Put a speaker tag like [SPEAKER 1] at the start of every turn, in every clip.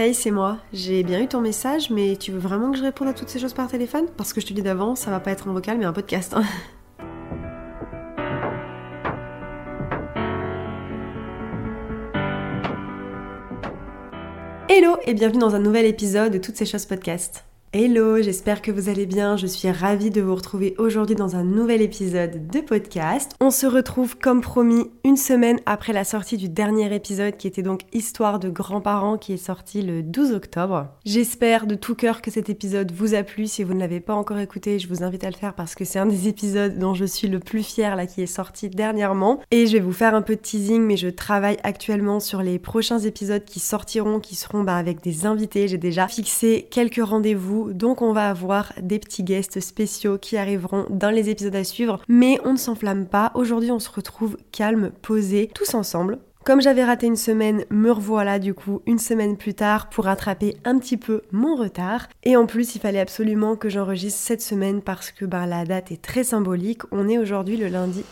[SPEAKER 1] Hey, c'est moi. J'ai bien eu ton message, mais tu veux vraiment que je réponde à toutes ces choses par téléphone? Parce que je te dis d'avance, ça va pas être un vocal, mais un podcast. hein. Hello et bienvenue dans un nouvel épisode de Toutes ces choses podcast. Hello, j'espère que vous allez bien. Je suis ravie de vous retrouver aujourd'hui dans un nouvel épisode de podcast. On se retrouve comme promis une semaine après la sortie du dernier épisode qui était donc Histoire de grands-parents qui est sorti le 12 octobre. J'espère de tout cœur que cet épisode vous a plu. Si vous ne l'avez pas encore écouté, je vous invite à le faire parce que c'est un des épisodes dont je suis le plus fière là qui est sorti dernièrement. Et je vais vous faire un peu de teasing, mais je travaille actuellement sur les prochains épisodes qui sortiront, qui seront bah, avec des invités. J'ai déjà fixé quelques rendez-vous donc on va avoir des petits guests spéciaux qui arriveront dans les épisodes à suivre. Mais on ne s'enflamme pas, aujourd'hui on se retrouve calme, posé, tous ensemble. Comme j'avais raté une semaine, me revoilà du coup une semaine plus tard pour rattraper un petit peu mon retard. Et en plus, il fallait absolument que j'enregistre cette semaine parce que bah, la date est très symbolique. On est aujourd'hui le lundi.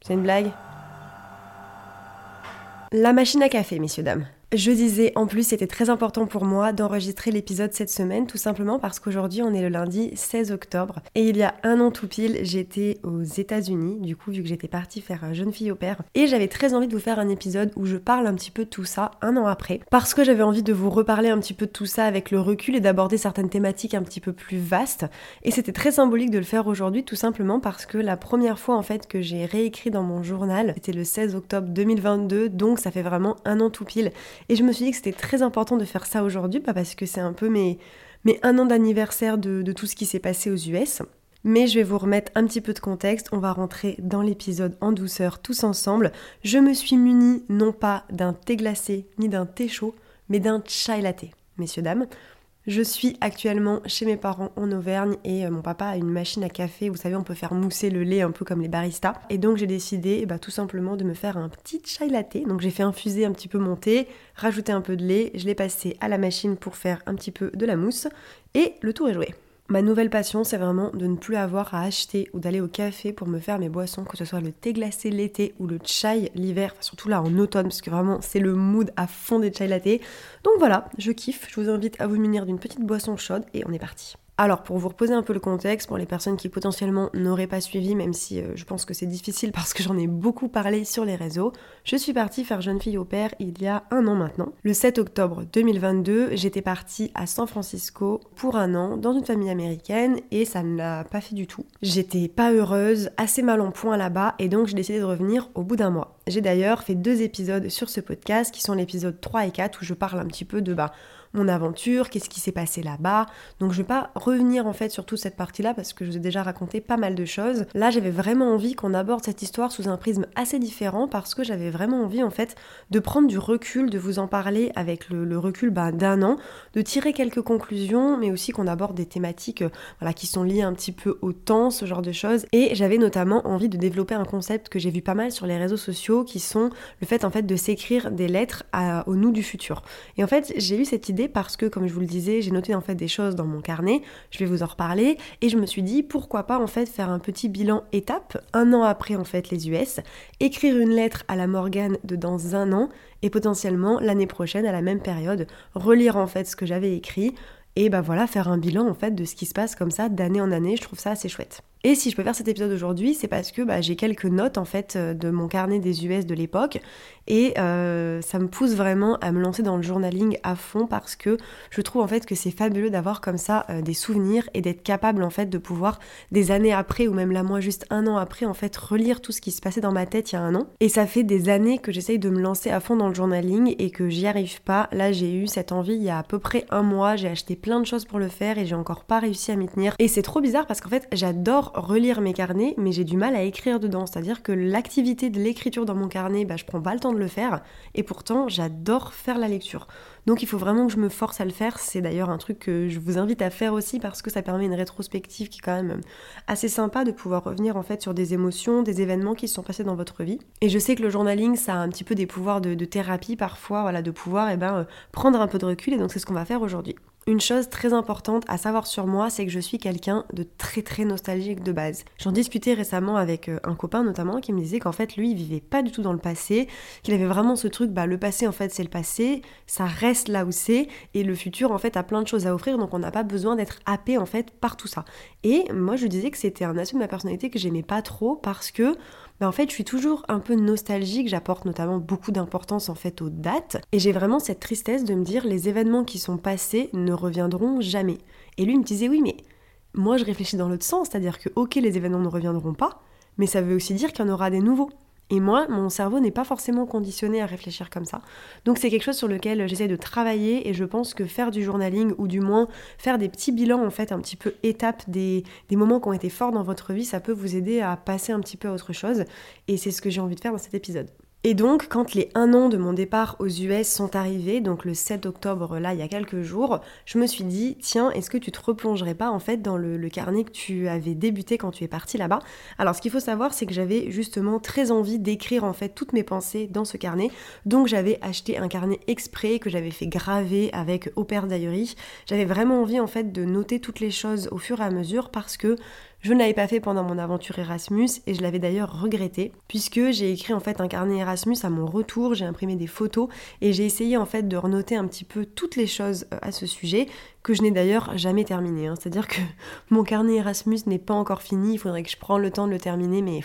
[SPEAKER 1] C'est une blague? La machine à café, messieurs, dames. Je disais, en plus, c'était très important pour moi d'enregistrer l'épisode cette semaine, tout simplement parce qu'aujourd'hui, on est le lundi 16 octobre. Et il y a un an tout pile, j'étais aux États-Unis, du coup, vu que j'étais partie faire un jeune fille au père. Et j'avais très envie de vous faire un épisode où je parle un petit peu de tout ça un an après. Parce que j'avais envie de vous reparler un petit peu de tout ça avec le recul et d'aborder certaines thématiques un petit peu plus vastes. Et c'était très symbolique de le faire aujourd'hui, tout simplement parce que la première fois, en fait, que j'ai réécrit dans mon journal, c'était le 16 octobre 2022, donc ça fait vraiment un an tout pile. Et je me suis dit que c'était très important de faire ça aujourd'hui, pas parce que c'est un peu mes, mes un an d'anniversaire de, de tout ce qui s'est passé aux US. Mais je vais vous remettre un petit peu de contexte, on va rentrer dans l'épisode en douceur tous ensemble. Je me suis munie non pas d'un thé glacé ni d'un thé chaud, mais d'un chai latte, messieurs, dames. Je suis actuellement chez mes parents en Auvergne et euh, mon papa a une machine à café. Vous savez, on peut faire mousser le lait un peu comme les baristas. Et donc j'ai décidé bah, tout simplement de me faire un petit chai latte. Donc j'ai fait infuser un petit peu mon thé, rajouter un peu de lait, je l'ai passé à la machine pour faire un petit peu de la mousse et le tour est joué. Ma nouvelle passion, c'est vraiment de ne plus avoir à acheter ou d'aller au café pour me faire mes boissons, que ce soit le thé glacé l'été ou le chai l'hiver, surtout là en automne, parce que vraiment c'est le mood à fond des chai latte. Donc voilà, je kiffe, je vous invite à vous munir d'une petite boisson chaude et on est parti. Alors, pour vous reposer un peu le contexte, pour les personnes qui potentiellement n'auraient pas suivi, même si euh, je pense que c'est difficile parce que j'en ai beaucoup parlé sur les réseaux, je suis partie faire jeune fille au père il y a un an maintenant. Le 7 octobre 2022, j'étais partie à San Francisco pour un an dans une famille américaine et ça ne l'a pas fait du tout. J'étais pas heureuse, assez mal en point là-bas et donc j'ai décidé de revenir au bout d'un mois. J'ai d'ailleurs fait deux épisodes sur ce podcast qui sont l'épisode 3 et 4 où je parle un petit peu de bah, mon aventure, qu'est-ce qui s'est passé là-bas. Donc je vais pas revenir en fait sur toute cette partie-là parce que je vous ai déjà raconté pas mal de choses. Là, j'avais vraiment envie qu'on aborde cette histoire sous un prisme assez différent parce que j'avais vraiment envie en fait de prendre du recul, de vous en parler avec le, recul bah, d'un an, de tirer quelques conclusions, mais aussi qu'on aborde des thématiques euh, qui sont liées un petit peu au temps, ce genre de choses. Et j'avais notamment envie de développer un concept que j'ai vu pas mal sur les réseaux sociaux qui sont le fait en fait de s'écrire des lettres à, au nous du futur. Et en fait, j'ai eu cette idée parce que, comme je vous le disais, j'ai noté en fait des choses dans mon carnet, je vais vous en reparler, et je me suis dit pourquoi pas en fait faire un petit bilan étape, un an après en fait les US, écrire une lettre à la Morgane de dans un an, et potentiellement l'année prochaine à la même période, relire en fait ce que j'avais écrit, et bah voilà, faire un bilan en fait de ce qui se passe comme ça d'année en année, je trouve ça assez chouette. Et si je peux faire cet épisode aujourd'hui, c'est parce que bah, j'ai quelques notes en fait euh, de mon carnet des US de l'époque et euh, ça me pousse vraiment à me lancer dans le journaling à fond parce que je trouve en fait que c'est fabuleux d'avoir comme ça euh, des souvenirs et d'être capable en fait de pouvoir des années après ou même là moi juste un an après en fait relire tout ce qui se passait dans ma tête il y a un an. Et ça fait des années que j'essaye de me lancer à fond dans le journaling et que j'y arrive pas. Là j'ai eu cette envie il y a à peu près un mois, j'ai acheté plein de choses pour le faire et j'ai encore pas réussi à m'y tenir. Et c'est trop bizarre parce qu'en fait j'adore relire mes carnets, mais j'ai du mal à écrire dedans. C'est-à-dire que l'activité de l'écriture dans mon carnet, bah, je prends pas le temps de le faire, et pourtant j'adore faire la lecture. Donc il faut vraiment que je me force à le faire. C'est d'ailleurs un truc que je vous invite à faire aussi parce que ça permet une rétrospective qui est quand même assez sympa de pouvoir revenir en fait sur des émotions, des événements qui se sont passés dans votre vie. Et je sais que le journaling, ça a un petit peu des pouvoirs de, thérapie parfois, voilà, de pouvoir eh ben, euh, prendre un peu de recul, et donc c'est ce qu'on va faire aujourd'hui. Une chose très importante à savoir sur moi, c'est que je suis quelqu'un de très très nostalgique de base. J'en discutais récemment avec euh, un copain notamment qui me disait qu'en fait lui il vivait pas du tout dans le passé, qu'il avait vraiment ce truc, bah le passé en fait c'est le passé, ça reste là où c'est, et le futur en fait a plein de choses à offrir, donc on n'a pas besoin d'être happé en fait par tout ça. Et moi je disais que c'était un aspect de ma personnalité que j'aimais pas trop parce que bah, en fait, je suis toujours un peu nostalgique, j'apporte notamment beaucoup d'importance en fait aux dates, et j'ai vraiment cette tristesse de me dire les événements qui sont passés ne reviendront jamais. Et lui me disait oui, mais moi je réfléchis dans l'autre sens, c'est-à-dire que ok, les événements ne reviendront pas, mais ça veut aussi dire qu'il y en aura des nouveaux. Et moi, mon cerveau n'est pas forcément conditionné à réfléchir comme ça. Donc c'est quelque chose sur lequel j'essaie de travailler et je pense que faire du journaling ou du moins faire des petits bilans en fait un petit peu étapes des, des moments qui ont été forts dans votre vie, ça peut vous aider à passer un petit peu à autre chose. Et c'est ce que j'ai envie de faire dans cet épisode. Et donc, quand les un an de mon départ aux US sont arrivés, donc le 7 octobre, là, il y a quelques jours, je me suis dit, tiens, est-ce que tu te replongerais pas en fait dans le, carnet que tu avais débuté quand tu es parti là-bas? Alors, ce qu'il faut savoir, c'est que j'avais justement très envie d'écrire en fait toutes mes pensées dans ce carnet. Donc, j'avais acheté un carnet exprès que j'avais fait graver avec Opère Diary. J'avais vraiment envie en fait de noter toutes les choses au fur et à mesure parce que je ne l'avais pas fait pendant mon aventure Erasmus et je l'avais d'ailleurs regretté puisque j'ai écrit en fait un carnet Erasmus à mon retour, j'ai imprimé des photos et j'ai essayé en fait de renoter un petit peu toutes les choses euh, à ce sujet que je n'ai d'ailleurs jamais terminé. Hein. C'est-à-dire que mon carnet Erasmus n'est pas encore fini, il faudrait que je prenne le temps de le terminer mais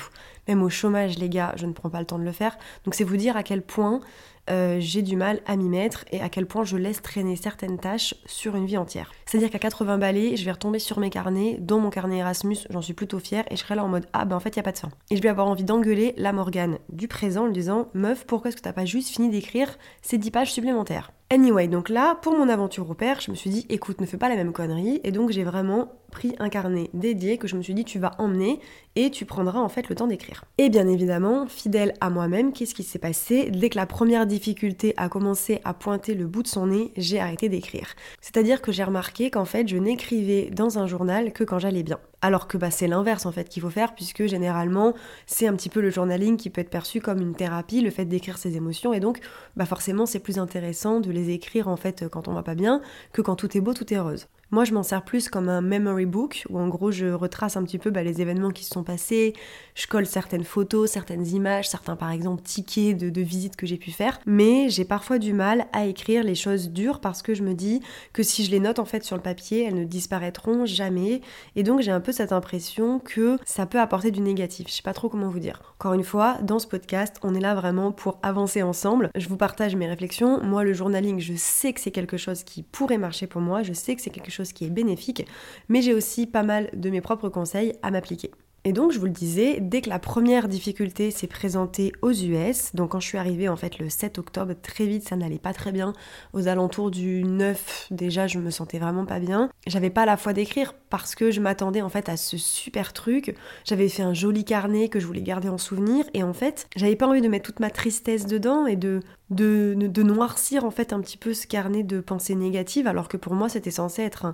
[SPEAKER 1] même au chômage les gars, je ne prends pas le temps de le faire. Donc c'est vous dire à quel point euh, j'ai du mal à m'y mettre et à quel point je laisse traîner certaines tâches sur une vie entière. C'est-à-dire qu'à 80 balais, je vais retomber sur mes carnets, dont mon carnet Erasmus, j'en suis plutôt fière, et je serai là en mode Ah ben en fait, il a pas de fin. Et je vais avoir envie d'engueuler la Morgane du présent en lui disant Meuf, pourquoi est-ce que t'as pas juste fini d'écrire ces 10 pages supplémentaires? Anyway, donc là, pour mon aventure au père, je me suis dit, écoute, ne fais pas la même connerie. Et donc j'ai vraiment pris un carnet dédié que je me suis dit, tu vas emmener et tu prendras en fait le temps d'écrire. Et bien évidemment, fidèle à moi-même, qu'est-ce qui s'est passé? Dès que la première difficulté a commencé à pointer le bout de son nez, j'ai arrêté d'écrire. C'est-à-dire que j'ai remarqué qu'en fait, je n'écrivais dans un journal que quand j'allais bien. Alors que bah, c'est l'inverse en fait qu'il faut faire puisque généralement c'est un petit peu le journaling qui peut être perçu comme une thérapie, le fait d'écrire ses émotions et donc bah forcément c'est plus intéressant de les écrire en fait quand on va pas bien que quand tout est beau, tout est rose. Moi, je m'en sers plus comme un memory book, où en gros, je retrace un petit peu bah, les événements qui se sont passés, je colle certaines photos, certaines images, certains par exemple tickets de, visites que j'ai pu faire, mais j'ai parfois du mal à écrire les choses dures parce que je me dis que si je les note en fait sur le papier, elles ne disparaîtront jamais, et donc j'ai un peu cette impression que ça peut apporter du négatif. Je sais pas trop comment vous dire. Encore une fois, dans ce podcast, on est là vraiment pour avancer ensemble. Je vous partage mes réflexions. Moi, le journaling, je sais que c'est quelque chose qui pourrait marcher pour moi, je sais que c'est quelque chose qui est bénéfique, mais j'ai aussi pas mal de mes propres conseils à m'appliquer. Et donc, je vous le disais, dès que la première difficulté s'est présentée aux US, donc quand je suis arrivée en fait le 7 octobre, très vite, ça n'allait pas très bien. Aux alentours du 9, déjà, je me sentais vraiment pas bien. J'avais pas la foi d'écrire parce que je m'attendais en fait à ce super truc. J'avais fait un joli carnet que je voulais garder en souvenir et en fait, j'avais pas envie de mettre toute ma tristesse dedans et de de, noircir en fait un petit peu ce carnet de pensées négatives alors que pour moi c'était censé être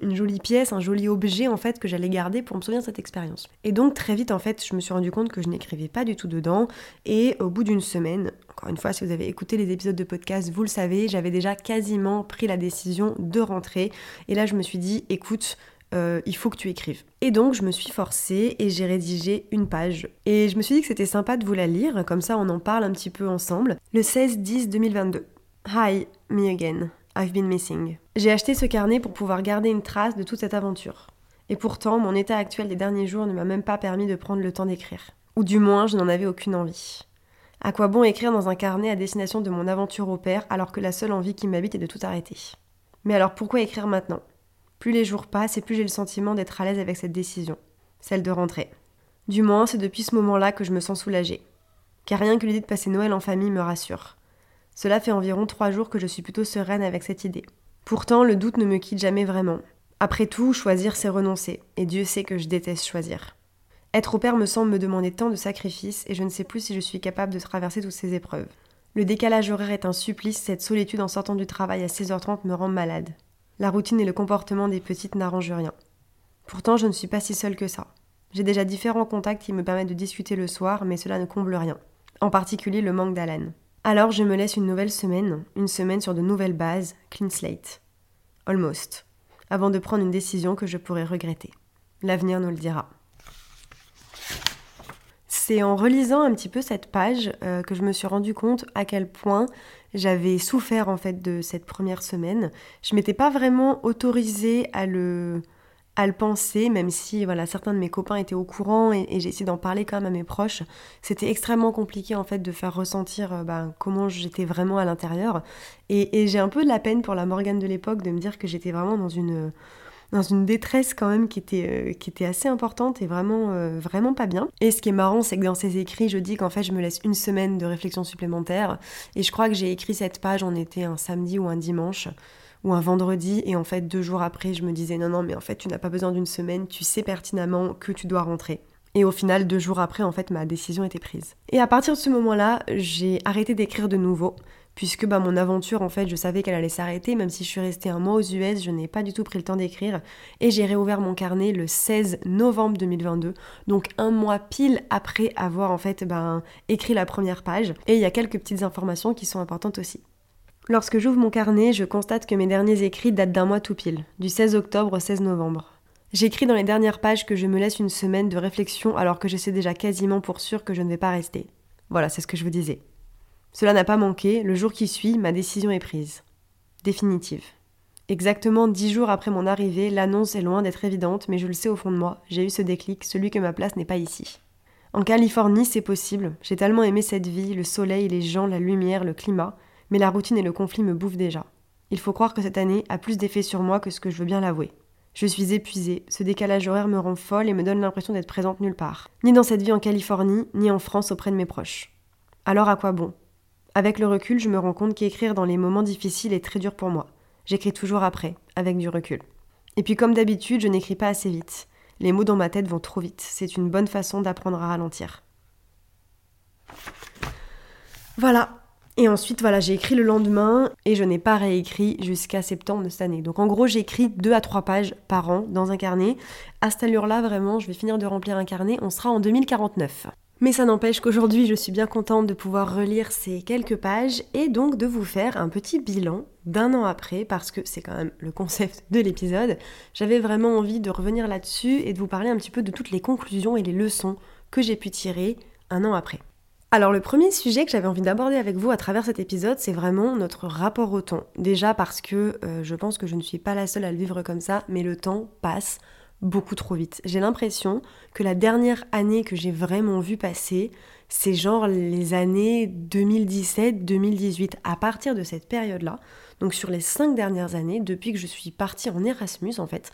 [SPEAKER 1] une jolie pièce, un joli objet en fait que j'allais garder pour me souvenir de cette expérience. Et donc très vite en fait je me suis rendu compte que je n'écrivais pas du tout dedans et au bout d'une semaine, encore une fois si vous avez écouté les épisodes de podcast vous le savez, j'avais déjà quasiment pris la décision de rentrer et là je me suis dit écoute euh, il faut que tu écrives. Et donc je me suis forcée et j'ai rédigé une page. Et je me suis dit que c'était sympa de vous la lire, comme ça on en parle un petit peu ensemble. Le 16-10-2022. Hi, me again. I've been missing. J'ai acheté ce carnet pour pouvoir garder une trace de toute cette aventure. Et pourtant, mon état actuel des derniers jours ne m'a même pas permis de prendre le temps d'écrire. Ou du moins, je n'en avais aucune envie. À quoi bon écrire dans un carnet à destination de mon aventure au père alors que la seule envie qui m'habite est de tout arrêter? Mais alors pourquoi écrire maintenant? Plus les jours passent et plus j'ai le sentiment d'être à l'aise avec cette décision, celle de rentrer. Du moins, c'est depuis ce moment-là que je me sens soulagée. Car rien que l'idée de passer Noël en famille me rassure. Cela fait environ trois jours que je suis plutôt sereine avec cette idée. Pourtant, le doute ne me quitte jamais vraiment. Après tout, choisir, c'est renoncer, et Dieu sait que je déteste choisir. Être au père me semble me demander tant de sacrifices, et je ne sais plus si je suis capable de traverser toutes ces épreuves. Le décalage horaire est un supplice, cette solitude en sortant du travail à 16h30 me rend malade. La routine et le comportement des petites n'arrangent rien. Pourtant, je ne suis pas si seule que ça. J'ai déjà différents contacts qui me permettent de discuter le soir, mais cela ne comble rien. En particulier le manque d'haleine. Alors je me laisse une nouvelle semaine, une semaine sur de nouvelles bases, clean slate. almost, avant de prendre une décision que je pourrais regretter. L'avenir nous le dira. C'est en relisant un petit peu cette page euh, que je me suis rendu compte à quel point j'avais souffert en fait de cette première semaine. Je m'étais pas vraiment autorisée à le à le penser, même si voilà certains de mes copains étaient au courant et, j'ai essayé d'en parler quand même à mes proches. C'était extrêmement compliqué en fait de faire ressentir euh, ben, comment j'étais vraiment à l'intérieur. Et, j'ai un peu de la peine pour la Morgane de l'époque de me dire que j'étais vraiment dans une dans une détresse quand même qui était, euh, qui était assez importante et vraiment, euh, vraiment pas bien. Et ce qui est marrant, c'est que dans ces écrits, je dis qu'en fait, je me laisse une semaine de réflexion supplémentaire. Et je crois que j'ai écrit cette page, on était un samedi ou un dimanche ou un vendredi et en fait deux jours après je me disais non non mais en fait tu n'as pas besoin d'une semaine, tu sais pertinemment que tu dois rentrer. Et au final deux jours après en fait ma décision était prise. Et à partir de ce moment-là j'ai arrêté d'écrire de nouveau puisque bah, mon aventure en fait je savais qu'elle allait s'arrêter même si je suis restée un mois aux US je n'ai pas du tout pris le temps d'écrire et j'ai réouvert mon carnet le 16 novembre 2022 donc un mois pile après avoir en fait ben, écrit la première page et il y a quelques petites informations qui sont importantes aussi. Lorsque j'ouvre mon carnet, je constate que mes derniers écrits datent d'un mois tout pile, du 16 octobre au 16 novembre. J'écris dans les dernières pages que je me laisse une semaine de réflexion alors que je sais déjà quasiment pour sûr que je ne vais pas rester. Voilà, c'est ce que je vous disais. Cela n'a pas manqué, le jour qui suit, ma décision est prise. Définitive. Exactement dix jours après mon arrivée, l'annonce est loin d'être évidente, mais je le sais au fond de moi, j'ai eu ce déclic, celui que ma place n'est pas ici. En Californie, c'est possible, j'ai tellement aimé cette vie, le soleil, les gens, la lumière, le climat, mais la routine et le conflit me bouffent déjà. Il faut croire que cette année a plus d'effet sur moi que ce que je veux bien l'avouer. Je suis épuisée, ce décalage horaire me rend folle et me donne l'impression d'être présente nulle part, ni dans cette vie en Californie, ni en France auprès de mes proches. Alors à quoi bon? Avec le recul, je me rends compte qu'écrire dans les moments difficiles est très dur pour moi. J'écris toujours après, avec du recul. Et puis comme d'habitude, je n'écris pas assez vite. Les mots dans ma tête vont trop vite. C'est une bonne façon d'apprendre à ralentir. Voilà, et ensuite, voilà, j'ai écrit le lendemain et je n'ai pas réécrit jusqu'à septembre de cette année. Donc en gros, j'écris deux à trois pages par an dans un carnet. À cette allure-là, vraiment, je vais finir de remplir un carnet. On sera en 2049. Mais ça n'empêche qu'aujourd'hui, je suis bien contente de pouvoir relire ces quelques pages et donc de vous faire un petit bilan d'un an après, parce que c'est quand même le concept de l'épisode. J'avais vraiment envie de revenir là-dessus et de vous parler un petit peu de toutes les conclusions et les leçons que j'ai pu tirer un an après. Alors le premier sujet que j'avais envie d'aborder avec vous à travers cet épisode, c'est vraiment notre rapport au temps. Déjà parce que euh, je pense que je ne suis pas la seule à le vivre comme ça, mais le temps passe beaucoup trop vite. J'ai l'impression que la dernière année que j'ai vraiment vu passer, c'est genre les années 2017-2018. À partir de cette période-là, donc sur les cinq dernières années, depuis que je suis partie en Erasmus en fait,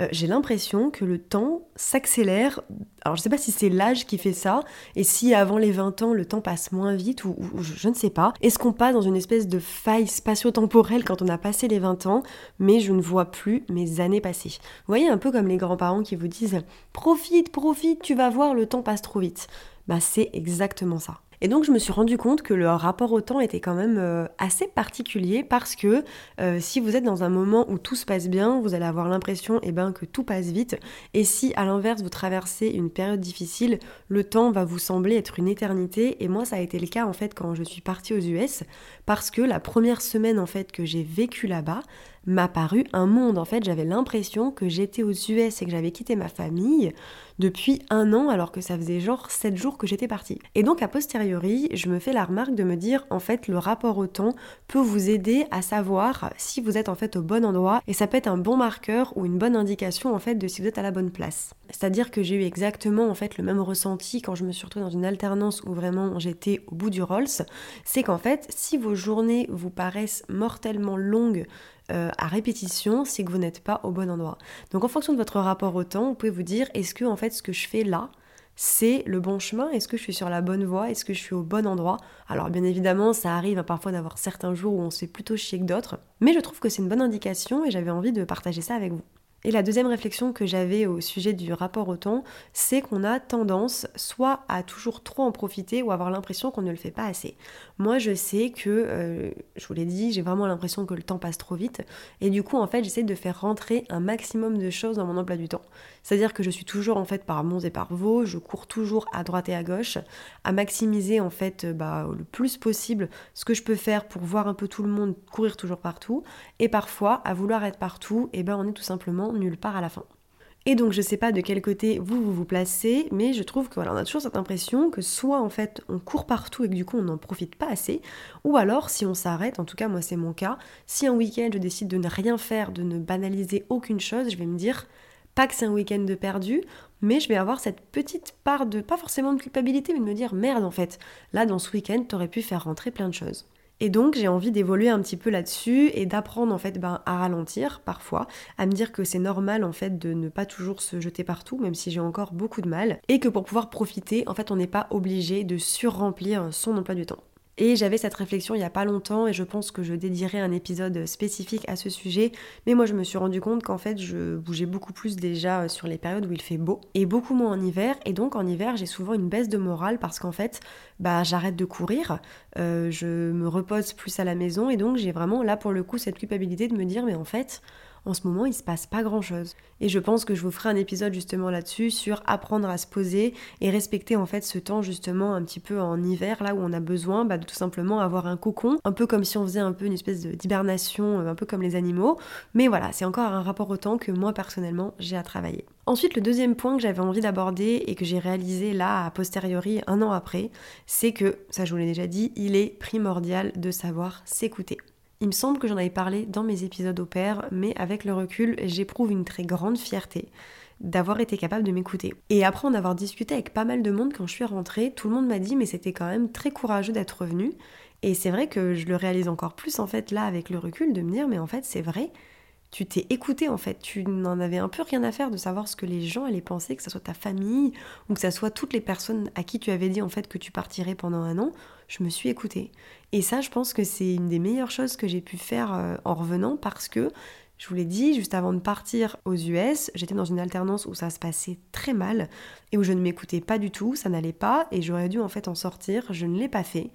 [SPEAKER 1] euh, j'ai l'impression que le temps s'accélère. Alors je sais pas si c'est l'âge qui fait ça, et si avant les 20 ans le temps passe moins vite, ou, je, ne sais pas. Est-ce qu'on passe dans une espèce de faille spatio-temporelle quand on a passé les 20 ans, mais je ne vois plus mes années passer? Vous voyez un peu comme les grands-parents qui vous disent Profite, profite, tu vas voir, le temps passe trop vite. Bah c'est exactement ça. Et donc je me suis rendu compte que leur rapport au temps était quand même euh, assez particulier parce que euh, si vous êtes dans un moment où tout se passe bien, vous allez avoir l'impression eh ben, que tout passe vite. Et si à l'inverse vous traversez une période difficile, le temps va vous sembler être une éternité. Et moi ça a été le cas en fait quand je suis partie aux US parce que la première semaine en fait que j'ai vécu là-bas, m'a un monde. En fait, j'avais l'impression que j'étais aux US et que j'avais quitté ma famille depuis un an alors que ça faisait genre 7 jours que j'étais partie. Et donc, a posteriori, je me fais la remarque de me dire, en fait, le rapport au temps peut vous aider à savoir si vous êtes en fait au bon endroit et ça peut être un bon marqueur ou une bonne indication en fait de si vous êtes à la bonne place. C'est-à-dire que j'ai eu exactement en fait le même ressenti quand je me suis retrouvée dans une alternance où vraiment j'étais au bout du Rolls, c'est qu'en fait, si vos journées vous paraissent mortellement longues euh, à répétition, c'est que vous n'êtes pas au bon endroit. Donc en fonction de votre rapport au temps, vous pouvez vous dire est-ce que en fait ce que je fais là, c'est le bon chemin? Est-ce que je suis sur la bonne voie? Est-ce que je suis au bon endroit? Alors bien évidemment, ça arrive parfois d'avoir certains jours où on se fait plutôt chier que d'autres, mais je trouve que c'est une bonne indication et j'avais envie de partager ça avec vous. Et la deuxième réflexion que j'avais au sujet du rapport au temps, c'est qu'on a tendance soit à toujours trop en profiter ou avoir l'impression qu'on ne le fait pas assez. Moi, je sais que, euh, je vous l'ai dit, j'ai vraiment l'impression que le temps passe trop vite. Et du coup, en fait, j'essaie de faire rentrer un maximum de choses dans mon emploi du temps. C'est-à-dire que je suis toujours, en fait, par monts et par vaux, je cours toujours à droite et à gauche, à maximiser, en fait, bah, le plus possible ce que je peux faire pour voir un peu tout le monde courir toujours partout. Et parfois, à vouloir être partout, et eh ben, on est tout simplement nulle part à la fin. Et donc je sais pas de quel côté vous vous, placez, mais je trouve que voilà, on a toujours cette impression que soit en fait on court partout et que du coup on n'en profite pas assez, ou alors si on s'arrête, en tout cas moi c'est mon cas, si un week-end je décide de ne rien faire, de ne banaliser aucune chose, je vais me dire pas que c'est un week-end de perdu, mais je vais avoir cette petite part de, pas forcément de culpabilité, mais de me dire merde en fait, là dans ce week-end t'aurais pu faire rentrer plein de choses. Et donc j'ai envie d'évoluer un petit peu là-dessus et d'apprendre en fait ben, à ralentir parfois, à me dire que c'est normal en fait de ne pas toujours se jeter partout, même si j'ai encore beaucoup de mal, et que pour pouvoir profiter, en fait on n'est pas obligé de surremplir son emploi du temps. Et j'avais cette réflexion il n'y a pas longtemps et je pense que je dédierai un épisode spécifique à ce sujet. Mais moi je me suis rendu compte qu'en fait je bougeais beaucoup plus déjà sur les périodes où il fait beau et beaucoup moins en hiver. Et donc en hiver j'ai souvent une baisse de morale parce qu'en fait bah j'arrête de courir, euh, je me repose plus à la maison et donc j'ai vraiment là pour le coup cette culpabilité de me dire mais en fait en ce moment il se passe pas grand chose. Et je pense que je vous ferai un épisode justement là-dessus sur apprendre à se poser et respecter en fait ce temps justement un petit peu en hiver là où on a besoin bah, de tout simplement avoir un cocon, un peu comme si on faisait un peu une espèce d'hibernation, euh, un peu comme les animaux. Mais voilà, c'est encore un rapport au temps que moi personnellement j'ai à travailler. Ensuite, le deuxième point que j'avais envie d'aborder et que j'ai réalisé là a posteriori un an après, c'est que, ça je vous l'ai déjà dit, il est primordial de savoir s'écouter. Il me semble que j'en avais parlé dans mes épisodes au père, mais avec le recul, j'éprouve une très grande fierté d'avoir été capable de m'écouter. Et après en avoir discuté avec pas mal de monde quand je suis rentrée, tout le monde m'a dit mais c'était quand même très courageux d'être revenu. Et c'est vrai que je le réalise encore plus en fait là avec le recul de me dire mais en fait c'est vrai, tu t'es écouté en fait, tu n'en avais un peu rien à faire de savoir ce que les gens allaient penser, que ce soit ta famille ou que ce soit toutes les personnes à qui tu avais dit en fait que tu partirais pendant un an, je me suis écoutée. Et ça je pense que c'est une des meilleures choses que j'ai pu faire euh, en revenant parce que je vous l'ai dit, juste avant de partir aux US, j'étais dans une alternance où ça se passait très mal et où je ne m'écoutais pas du tout, ça n'allait pas et j'aurais dû en fait en sortir, je ne l'ai pas fait.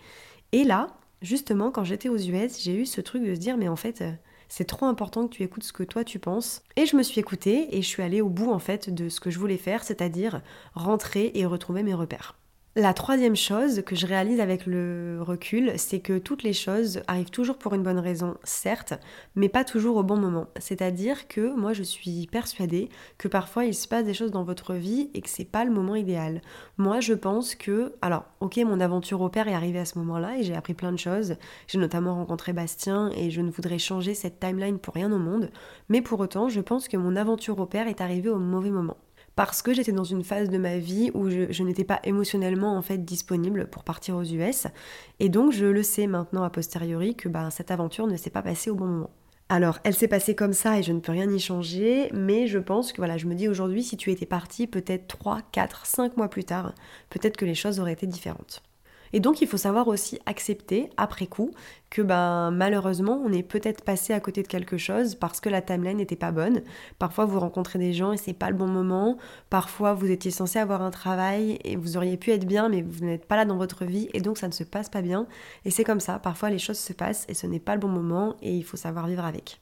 [SPEAKER 1] Et là, justement, quand j'étais aux US, j'ai eu ce truc de se dire mais en fait, euh, c'est trop important que tu écoutes ce que toi tu penses. Et je me suis écoutée et je suis allée au bout en fait de ce que je voulais faire, c'est-à-dire rentrer et retrouver mes repères. La troisième chose que je réalise avec le recul, c'est que toutes les choses arrivent toujours pour une bonne raison, certes, mais pas toujours au bon moment. C'est-à-dire que moi je suis persuadée que parfois il se passe des choses dans votre vie et que c'est pas le moment idéal. Moi je pense que, alors ok, mon aventure au père est arrivée à ce moment-là et j'ai appris plein de choses. J'ai notamment rencontré Bastien et je ne voudrais changer cette timeline pour rien au monde, mais pour autant je pense que mon aventure au père est arrivée au mauvais moment parce que j'étais dans une phase de ma vie où je, n'étais pas émotionnellement en fait disponible pour partir aux US et donc je le sais maintenant a posteriori que bah, cette aventure ne s'est pas passée au bon moment. Alors, elle s'est passée comme ça et je ne peux rien y changer, mais je pense que voilà, je me dis aujourd'hui, si tu étais parti peut-être 3, 4, 5 mois plus tard, peut-être que les choses auraient été différentes. Et donc il faut savoir aussi accepter après coup que ben malheureusement on est peut-être passé à côté de quelque chose parce que la timeline n'était pas bonne. Parfois vous rencontrez des gens et c'est pas le bon moment. Parfois vous étiez censé avoir un travail et vous auriez pu être bien mais vous n'êtes pas là dans votre vie et donc ça ne se passe pas bien. Et c'est comme ça, parfois les choses se passent et ce n'est pas le bon moment et il faut savoir vivre avec.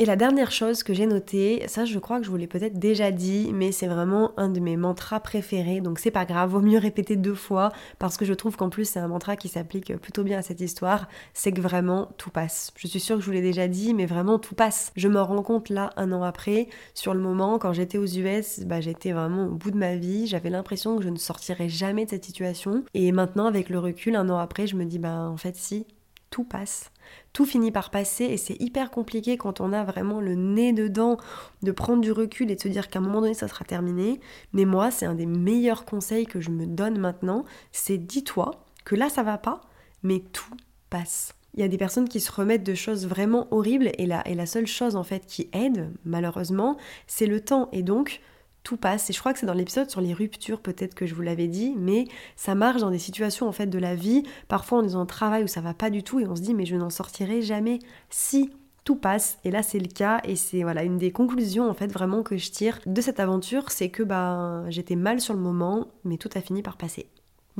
[SPEAKER 1] Et la dernière chose que j'ai notée, ça je crois que je vous l'ai peut-être déjà dit, mais c'est vraiment un de mes mantras préférés, donc c'est pas grave, vaut mieux répéter deux fois, parce que je trouve qu'en plus c'est un mantra qui s'applique plutôt bien à cette histoire, c'est que vraiment tout passe. Je suis sûre que je vous l'ai déjà dit, mais vraiment tout passe. Je me rends compte là, un an après, sur le moment, quand j'étais aux US, bah, j'étais vraiment au bout de ma vie, j'avais l'impression que je ne sortirais jamais de cette situation, et maintenant avec le recul, un an après, je me dis, bah en fait si, tout passe. Tout finit par passer et c'est hyper compliqué quand on a vraiment le nez dedans de prendre du recul et de se dire qu'à un moment donné ça sera terminé. Mais moi, c'est un des meilleurs conseils que je me donne maintenant, c'est dis-toi que là ça va pas, mais tout passe. Il y a des personnes qui se remettent de choses vraiment horribles et la, la seule chose en fait qui aide, malheureusement, c'est le temps. Et donc, tout passe. Et je crois que c'est dans l'épisode sur les ruptures, peut-être que je vous l'avais dit, mais ça marche dans des situations en fait de la vie. Parfois on est dans un travail où ça va pas du tout et on se dit mais je n'en sortirai jamais. Si tout passe. Et là, c'est le cas. Et c'est voilà une des conclusions en fait vraiment que je tire de cette aventure, c'est que bah j'étais mal sur le moment, mais tout a fini par passer.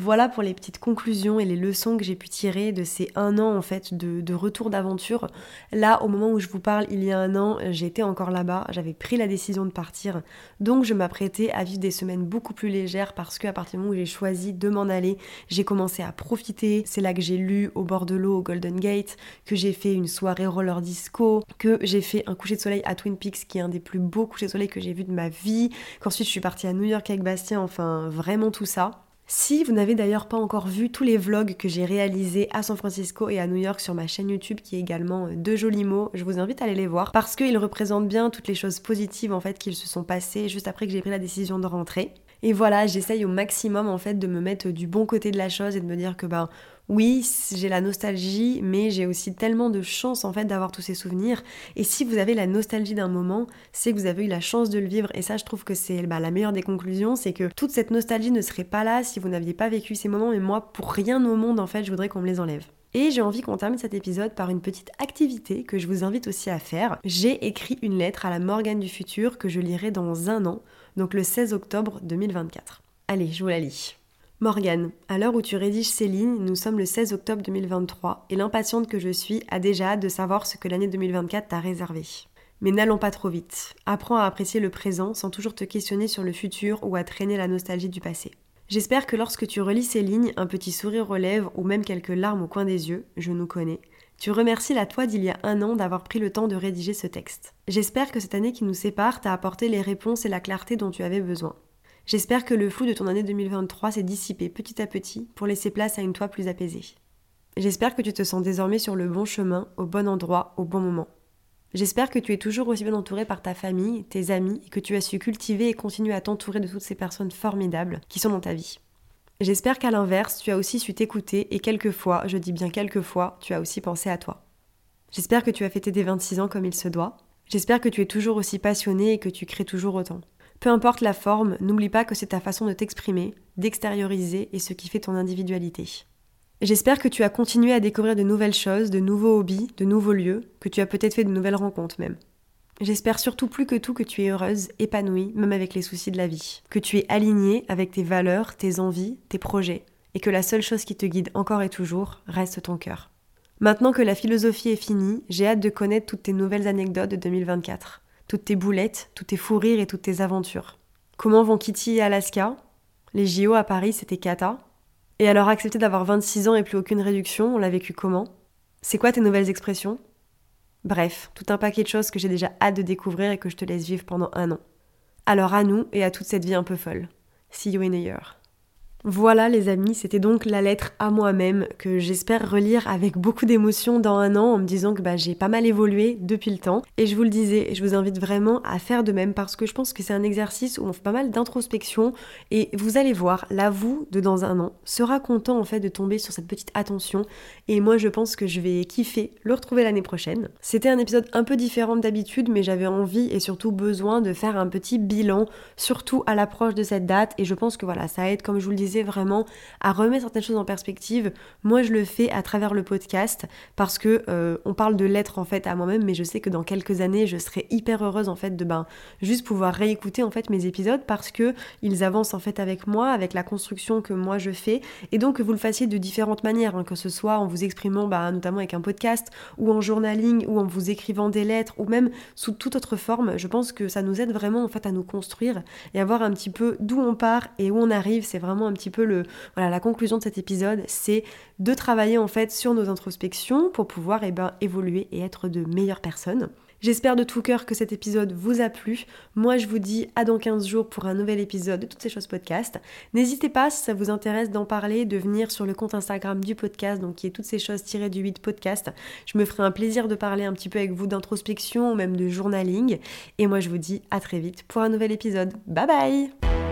[SPEAKER 1] Voilà pour les petites conclusions et les leçons que j'ai pu tirer de ces un an en fait de, retour d'aventure. Là, au moment où je vous parle, il y a un an, j'étais encore là-bas, j'avais pris la décision de partir, donc je m'apprêtais à vivre des semaines beaucoup plus légères parce qu'à partir du moment où j'ai choisi de m'en aller, j'ai commencé à profiter. C'est là que j'ai lu au bord de l'eau au Golden Gate, que j'ai fait une soirée roller disco, que j'ai fait un coucher de soleil à Twin Peaks qui est un des plus beaux couchers de soleil que j'ai vu de ma vie, qu'ensuite je suis partie à New York avec Bastien, enfin vraiment tout ça. Si vous n'avez d'ailleurs pas encore vu tous les vlogs que j'ai réalisés à San Francisco et à New York sur ma chaîne YouTube qui est également euh, de jolis mots, je vous invite à aller les voir parce qu'ils représentent bien toutes les choses positives en fait qui se sont passées juste après que j'ai pris la décision de rentrer. Et voilà, j'essaye au maximum en fait de me mettre du bon côté de la chose et de me dire que ben oui, j'ai la nostalgie, mais j'ai aussi tellement de chance en fait d'avoir tous ces souvenirs. Et si vous avez la nostalgie d'un moment, c'est que vous avez eu la chance de le vivre. Et ça, je trouve que c'est bah, la meilleure des conclusions, c'est que toute cette nostalgie ne serait pas là si vous n'aviez pas vécu ces moments. Et moi, pour rien au monde, en fait, je voudrais qu'on me les enlève. Et j'ai envie qu'on termine cet épisode par une petite activité que je vous invite aussi à faire. J'ai écrit une lettre à la Morgane du futur que je lirai dans un an, donc le 16 octobre 2024. Allez, je vous la lis. Morgane, à l'heure où tu rédiges ces lignes, nous sommes le 16 octobre 2023 et l'impatiente que je suis a déjà hâte de savoir ce que l'année 2024 t'a réservé. Mais n'allons pas trop vite. Apprends à apprécier le présent sans toujours te questionner sur le futur ou à traîner la nostalgie du passé. J'espère que lorsque tu relis ces lignes, un petit sourire aux lèvres ou même quelques larmes au coin des yeux, je nous connais, tu remercies la toi d'il y a un an d'avoir pris le temps de rédiger ce texte. J'espère que cette année qui nous sépare t'a apporté les réponses et la clarté dont tu avais besoin. J'espère que le flou de ton année 2023 s'est dissipé petit à petit pour laisser place à une toi plus apaisée. J'espère que tu te sens désormais sur le bon chemin, au bon endroit, au bon moment. J'espère que tu es toujours aussi bien entouré par ta famille, tes amis, et que tu as su cultiver et continuer à t'entourer de toutes ces personnes formidables qui sont dans ta vie. J'espère qu'à l'inverse, tu as aussi su t'écouter et quelquefois, je dis bien quelquefois, tu as aussi pensé à toi. J'espère que tu as fêté tes 26 ans comme il se doit. J'espère que tu es toujours aussi passionné et que tu crées toujours autant. Peu importe la forme, n'oublie pas que c'est ta façon de t'exprimer, d'extérioriser et ce qui fait ton individualité. J'espère que tu as continué à découvrir de nouvelles choses, de nouveaux hobbies, de nouveaux lieux, que tu as peut-être fait de nouvelles rencontres même. J'espère surtout plus que tout que tu es heureuse, épanouie, même avec les soucis de la vie, que tu es alignée avec tes valeurs, tes envies, tes projets, et que la seule chose qui te guide encore et toujours reste ton cœur. Maintenant que la philosophie est finie, j'ai hâte de connaître toutes tes nouvelles anecdotes de 2024 toutes tes boulettes, tous tes fous rires et toutes tes aventures. Comment vont Kitty et Alaska? Les JO à Paris, c'était cata. Et alors accepter d'avoir 26 ans et plus aucune réduction, on l'a vécu comment? C'est quoi tes nouvelles expressions? Bref, tout un paquet de choses que j'ai déjà hâte de découvrir et que je te laisse vivre pendant un an. Alors à nous et à toute cette vie un peu folle. See you in a year. Voilà les amis, c'était donc la lettre à moi-même que j'espère relire avec beaucoup d'émotion dans un an en me disant que bah, j'ai pas mal évolué depuis le temps. Et je vous le disais, je vous invite vraiment à faire de même parce que je pense que c'est un exercice où on fait pas mal d'introspection et vous allez voir, là vous de dans un an sera content en fait de tomber sur cette petite attention et moi je pense que je vais kiffer le retrouver l'année prochaine. C'était un épisode un peu différent d'habitude mais j'avais envie et surtout besoin de faire un petit bilan surtout à l'approche de cette date et je pense que voilà ça aide comme je vous le disais vraiment à remettre certaines choses en perspective. Moi, je le fais à travers le podcast parce que euh, on parle de lettres en fait à moi-même, mais je sais que dans quelques années, je serai hyper heureuse en fait de ben juste pouvoir réécouter en fait mes épisodes parce que ils avancent en fait avec moi, avec la construction que moi je fais, et donc que vous le fassiez de différentes manières, hein, que ce soit en vous exprimant bah, notamment avec un podcast ou en journaling ou en vous écrivant des lettres ou même sous toute autre forme. Je pense que ça nous aide vraiment en fait à nous construire et à voir un petit peu d'où on part et où on arrive. C'est vraiment un peu le, voilà, la conclusion de cet épisode, c'est de travailler en fait sur nos introspections pour pouvoir eh ben, évoluer et être de meilleures personnes. J'espère de tout cœur que cet épisode vous a plu. Moi, je vous dis à dans 15 jours pour un nouvel épisode de Toutes ces choses podcast. N'hésitez pas, si ça vous intéresse d'en parler, de venir sur le compte Instagram du podcast, donc qui est Toutes ces choses tirées du 8 podcast. Je me ferai un plaisir de parler un petit peu avec vous d'introspection ou même de journaling. Et moi, je vous dis à très vite pour un nouvel épisode. Bye bye